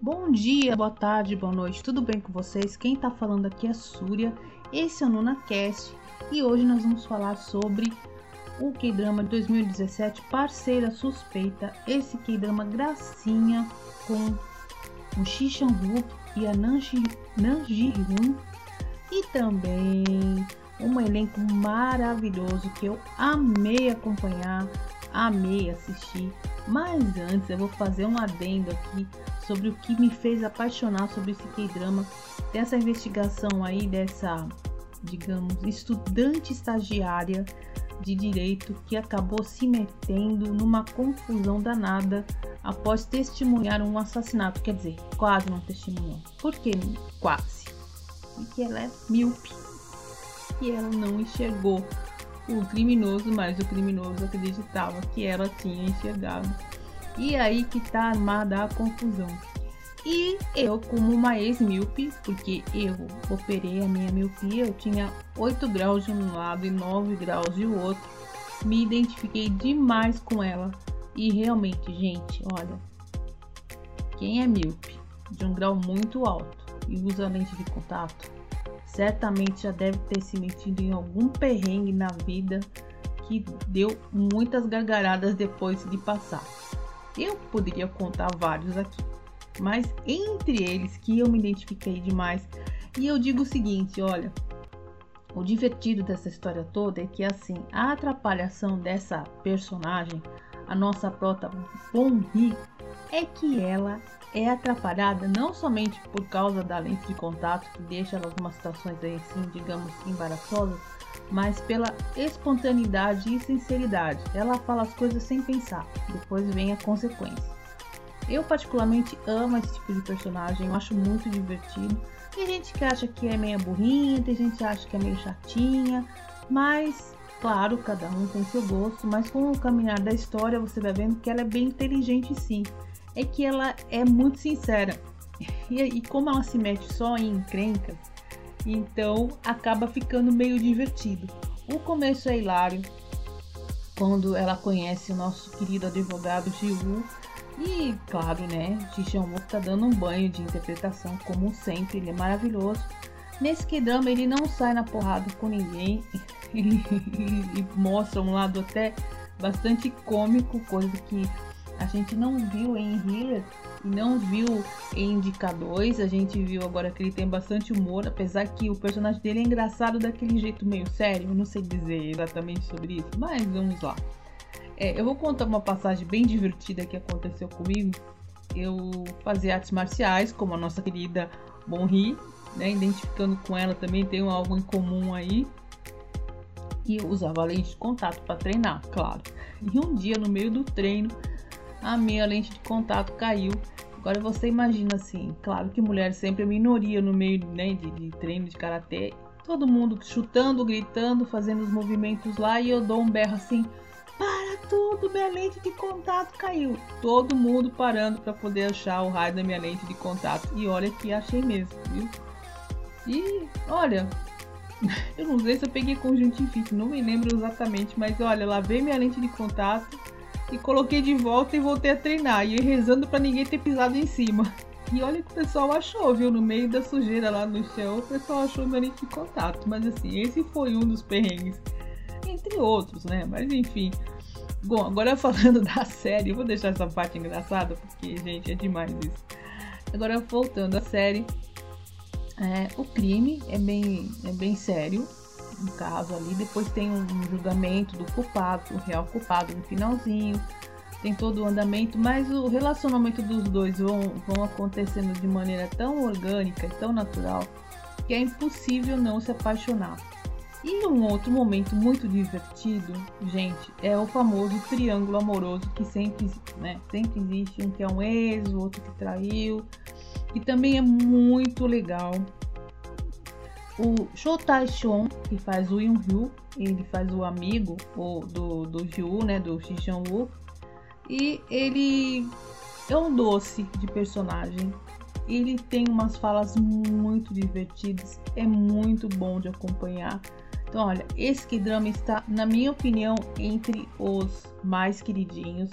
Bom dia, boa tarde, boa noite, tudo bem com vocês? Quem tá falando aqui é Súria, esse é o NunaCast e hoje nós vamos falar sobre o K-drama de 2017, Parceira Suspeita, esse K-drama gracinha com o Shi Chan-wook e a Nan e também um elenco maravilhoso que eu amei acompanhar, amei assistir. Mas antes eu vou fazer um adendo aqui sobre o que me fez apaixonar sobre esse K-drama, dessa investigação aí dessa, digamos, estudante estagiária de direito que acabou se metendo numa confusão danada após testemunhar um assassinato, quer dizer, quase não testemunhou. Por que quase? Porque ela é míope e ela não enxergou o criminoso, mas o criminoso acreditava que ela tinha enxergado. E aí que tá armada a confusão. E eu, como uma ex-míope, porque eu operei a minha miopia, eu tinha 8 graus de um lado e 9 graus de outro, me identifiquei demais com ela. E realmente, gente, olha, quem é míope de um grau muito alto e usa lente de contato, certamente já deve ter se metido em algum perrengue na vida que deu muitas gargaradas depois de passar. Eu poderia contar vários aqui, mas entre eles que eu me identifiquei demais, e eu digo o seguinte, olha, o divertido dessa história toda é que assim, a atrapalhação dessa personagem, a nossa prota Bonri, é que ela é atrapalhada não somente por causa da lente de contato que deixa algumas situações aí assim, digamos, embaraçosas, mas pela espontaneidade e sinceridade. Ela fala as coisas sem pensar, depois vem a consequência. Eu particularmente amo esse tipo de personagem, eu acho muito divertido. Tem gente que acha que é meio burrinha, tem gente que acha que é meio chatinha, mas claro, cada um tem seu gosto, mas com o caminhar da história você vai vendo que ela é bem inteligente sim. É que ela é muito sincera. E, e como ela se mete só em encrencas, então acaba ficando meio divertido. O começo é hilário, quando ela conhece o nosso querido advogado Jiwoo e, claro, né, Jishan tá dando um banho de interpretação, como sempre, ele é maravilhoso. Nesse K-drama ele não sai na porrada com ninguém, ele, ele mostra um lado até bastante cômico, coisa que a gente não viu em Healer e não viu em Indica 2. A gente viu agora que ele tem bastante humor, apesar que o personagem dele é engraçado daquele jeito meio sério. Eu não sei dizer exatamente sobre isso, mas vamos lá. É, eu vou contar uma passagem bem divertida que aconteceu comigo. Eu fazia artes marciais, como a nossa querida Bonri, né? Identificando com ela também tem algo em comum aí. E eu usava lente de contato para treinar, claro. E um dia, no meio do treino, a minha lente de contato caiu. Agora você imagina assim, claro que mulher sempre é minoria no meio né, de, de treino de karatê. Todo mundo chutando, gritando, fazendo os movimentos lá e eu dou um berro assim: para tudo, minha lente de contato caiu. Todo mundo parando para poder achar o raio da minha lente de contato. E olha que achei mesmo, viu? E olha, eu não sei se eu peguei conjuntivite, não me lembro exatamente, mas olha, lavei minha lente de contato e coloquei de volta e voltei a treinar. E rezando para ninguém ter pisado em cima. E olha que o pessoal achou, viu? No meio da sujeira lá no chão, o pessoal achou meu lente de contato. Mas assim, esse foi um dos perrengues. Entre outros, né? Mas enfim. Bom, agora falando da série, vou deixar essa parte engraçada, porque, gente, é demais isso. Agora voltando à série. É, o crime é bem, é bem sério um caso ali, depois tem um julgamento do culpado, o real culpado no finalzinho, tem todo o andamento, mas o relacionamento dos dois vão, vão acontecendo de maneira tão orgânica e tão natural que é impossível não se apaixonar. E um outro momento muito divertido, gente, é o famoso triângulo amoroso que sempre, né, sempre existe, um que é um ex, o outro que traiu, e também é muito legal o Sho Tae-shon, que faz o Yoon-ryu, ele faz o amigo o, do, do Ju, né, do Shi Chan-wook. E ele é um doce de personagem. Ele tem umas falas muito divertidas, é muito bom de acompanhar. Então, olha, esse K-drama está, na minha opinião, entre os mais queridinhos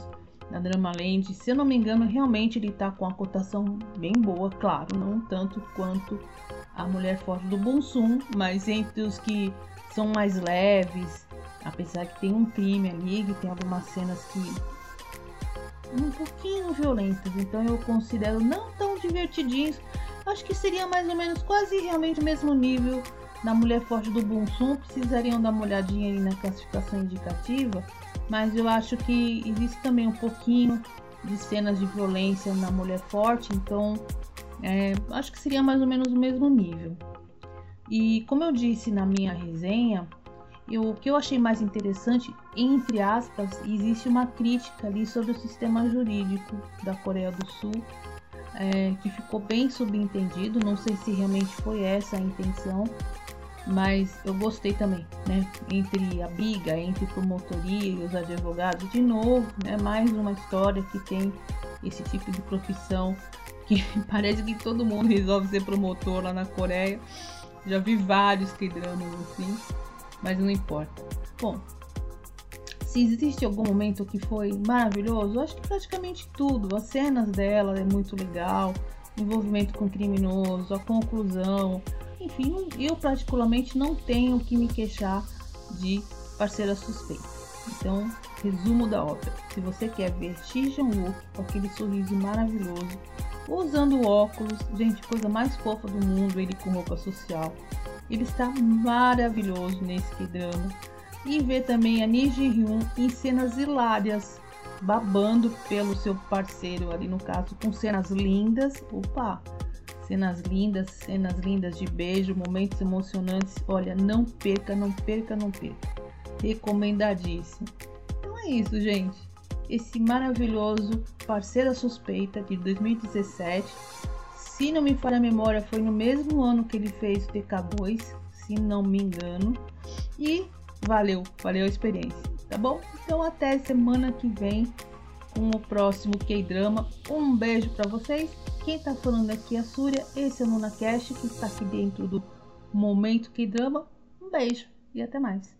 da Drama Land. Se eu não me engano, realmente ele está com a cotação bem boa, claro, não tanto quanto a Mulher Forte do Bonsum, mas entre os que são mais leves, apesar que tem um crime ali, que tem algumas cenas que um pouquinho violentas, então eu considero não tão divertidinhos. Acho que seria mais ou menos quase realmente o mesmo nível da Mulher Forte do Bonsum. Precisariam dar uma olhadinha aí na classificação indicativa mas eu acho que existe também um pouquinho de cenas de violência na mulher forte, então é, acho que seria mais ou menos o mesmo nível. E como eu disse na minha resenha, eu, o que eu achei mais interessante, entre aspas, existe uma crítica ali sobre o sistema jurídico da Coreia do Sul, é, que ficou bem subentendido. Não sei se realmente foi essa a intenção, mas eu gostei também, né? Entre a briga entre promotoria e os advogados, de novo, né? Mais uma história que tem esse tipo de profissão que parece que todo mundo resolve ser promotor lá na Coreia. Já vi vários que dramas assim, mas não importa. Bom, se existe algum momento que foi maravilhoso, acho que praticamente tudo. As cenas dela é muito legal, envolvimento com criminoso, a conclusão, enfim, eu particularmente não tenho que me queixar de parceira suspeita. Então, resumo da ópera. Se você quer ver Ji Wook com aquele sorriso maravilhoso, usando óculos, gente, coisa mais fofa do mundo, ele com roupa social. Ele está maravilhoso nesse drama. E ver também a Ni Ji-hyun em cenas hilárias, babando pelo seu parceiro ali no caso, com cenas lindas. Opa, cenas lindas, cenas lindas de beijo, momentos emocionantes. Olha, não perca, não perca, não perca. Recomendadíssimo. Então é isso, gente. Esse maravilhoso Parceira Suspeita de 2017. Se não me falha a memória, foi no mesmo ano que ele fez o TK2, se não me engano. E valeu, valeu a experiência, tá bom? Então até semana que vem com o próximo K-Drama. Um beijo para vocês quem tá falando aqui é a Súria, esse é o NunaCast, que está aqui dentro do Momento Que Drama. Um beijo e até mais.